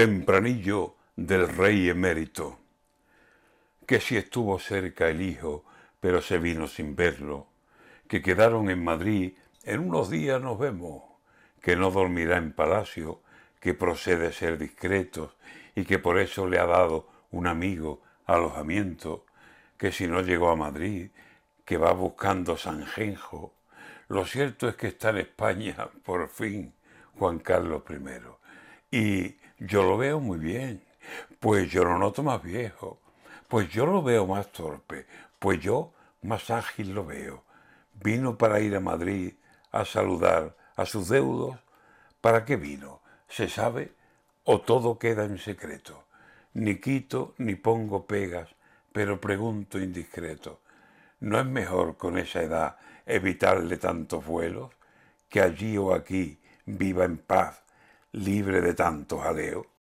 tempranillo del rey emérito, que si estuvo cerca el hijo, pero se vino sin verlo, que quedaron en Madrid, en unos días nos vemos, que no dormirá en palacio, que procede ser discreto y que por eso le ha dado un amigo alojamiento, que si no llegó a Madrid, que va buscando Sanjenjo. Lo cierto es que está en España, por fin, Juan Carlos I. Y yo lo veo muy bien, pues yo lo noto más viejo, pues yo lo veo más torpe, pues yo más ágil lo veo. Vino para ir a Madrid a saludar a sus deudos. ¿Para qué vino? ¿Se sabe o todo queda en secreto? Ni quito ni pongo pegas, pero pregunto indiscreto. ¿No es mejor con esa edad evitarle tantos vuelos? Que allí o aquí viva en paz, libre de tanto jaleo.